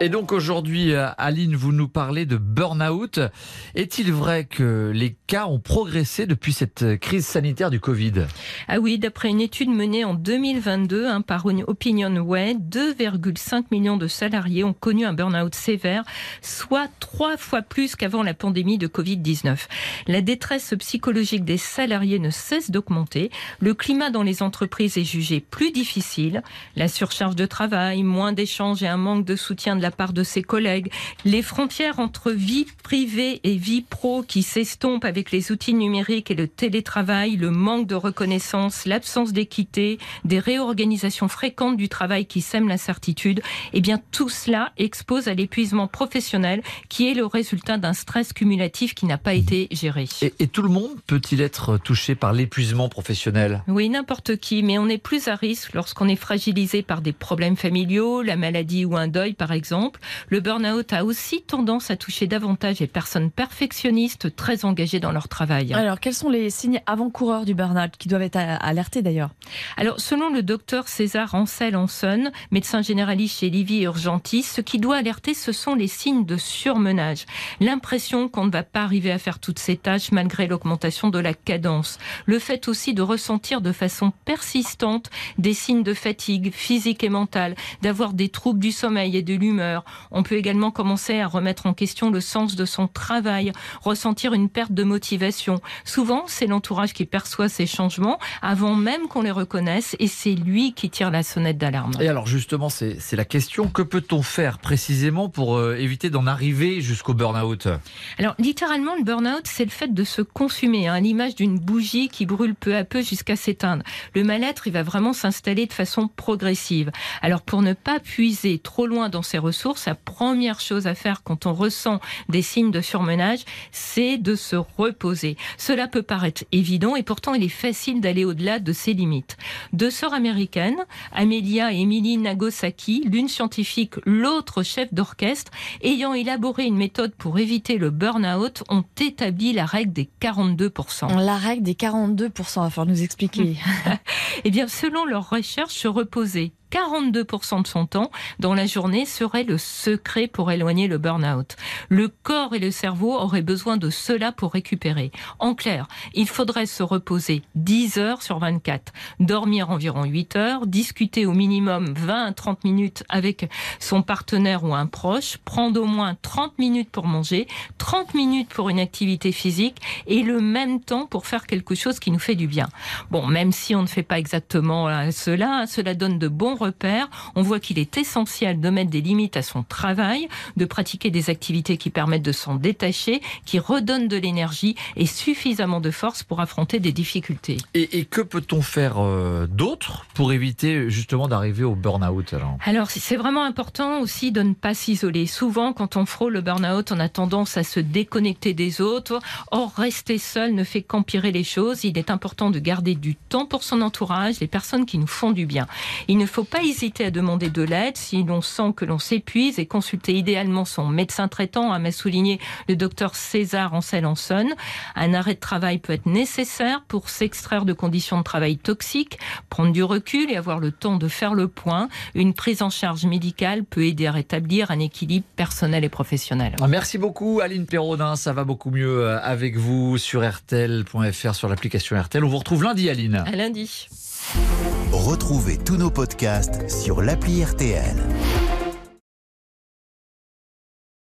Et donc aujourd'hui, euh, Aline, vous nous parlez de burn-out. Est-il vrai que les cas ont progressé depuis cette crise sanitaire du Covid? Ah oui, d'après une étude menée en 2022 hein, par Opinionway, 2,5 millions de salariés ont connu un burn-out sévère, soit trois fois plus qu'avant la pandémie de Covid-19. La détresse psychologique des salariés ne cesse d'augmenter. Le climat dans les entreprises est jugé plus difficile. La surcharge de travail, moins d'échanges et un manque de soutien de la part de ses collègues, les frontières entre vie privée et vie pro qui s'estompent avec les outils numériques et le télétravail, le manque de reconnaissance, l'absence d'équité, des réorganisations fréquentes du travail qui sèment l'incertitude, eh bien tout cela expose à l'épuisement professionnel qui est le résultat d'un stress cumulatif qui n'a pas été géré. et, et tout le monde peut-il être touché par l'épuisement professionnel? Oui, n'importe qui, mais on est plus à risque lorsqu'on est fragilisé par des problèmes familiaux, la maladie ou un deuil par exemple. Le burn-out a aussi tendance à toucher davantage les personnes perfectionnistes très engagées dans leur travail. Alors, quels sont les signes avant-coureurs du burn-out qui doivent être alertés d'ailleurs? Alors, selon le docteur César Ansel Hanson, médecin généraliste chez Livy Urgentis, ce qui doit alerter, ce sont les signes de surmenage. L'impression qu'on ne va pas arriver à faire toutes ces tâches malgré l'augmentation de la cadence. Le fait aussi de ressentir de façon persistante des signes de fatigue physique et mentale, d'avoir des troubles du sommeil et de l'humeur. On peut également commencer à remettre en question le sens de son travail, ressentir une perte de motivation. Souvent, c'est l'entourage qui perçoit ces changements avant même qu'on les reconnaisse et c'est lui qui tire la sonnette d'alarme. Et alors justement, c'est la question, que peut-on faire précisément pour euh, éviter d'en arriver jusqu'au burn-out? Alors, littéralement, le burn-out, c'est le fait de se consumer, hein, à l'image d'une bougie qui brûle peu à peu jusqu'à s'éteindre. Le mal-être, il va vraiment s'installer de façon progressive. Alors, pour ne pas puiser trop loin dans ses ressources, la première chose à faire quand on ressent des signes de surmenage, c'est de se reposer. Cela peut paraître évident et pourtant, il est facile d'aller au-delà de ses limites. Deux sœurs américaines, Amelia et Emily Nagasaki, l'une scientifique, l'autre chef d'orchestre, ayant élaboré une méthode pour éviter le burn-out, ont établi la règle des 42%. La règle des 42%, il va falloir nous expliquer. Eh bien, selon leurs recherches, se reposer 42% de son temps dans la journée serait le secret pour éloigner le burn-out. Le corps et le cerveau auraient besoin de cela pour récupérer. En clair, il faudrait se reposer 10 heures sur 24, dormir environ 8 heures, discuter au minimum 20 à 30 minutes avec son partenaire ou un proche, prendre au moins 30 minutes pour manger, 30 minutes pour une activité physique et le même temps pour faire quelque chose qui nous fait du bien. Bon, même si on ne fait pas exactement euh, cela, cela donne de bons repères. On voit qu'il est essentiel de mettre des limites à son travail, de pratiquer des activités qui permettent de s'en détacher, qui redonnent de l'énergie et suffisamment de force pour affronter des difficultés. et, et que peut-on faire euh, d'autre pour éviter justement d'arriver au burn-out alors? Alors, c'est vraiment important aussi de ne pas s'isoler. Souvent, quand on frôle le burn-out, on a tendance à se déconnecter des autres. Or, rester seul ne fait qu'empirer les choses. Il est important de garder du temps pour son entourage, les personnes qui nous font du bien. Il ne faut pas hésiter à demander de l'aide si l'on sent que l'on s'épuise et consulter idéalement son médecin traitant, à m'a souligné le docteur César Ansel-Hanson. Un arrêt de travail peut être nécessaire pour s'extraire de conditions de travail toxiques, prendre du recul et avoir le temps de faire le point. Une prise en charge médicale peut aider à rétablir un équilibre personnel et professionnel. Ah, Merci beaucoup Aline Perrodin, ça va beaucoup mieux euh, avec vous sur RTL.fr, sur l'application RTL. On vous retrouve lundi Aline. À lundi. Retrouvez tous nos podcasts sur l'appli RTL.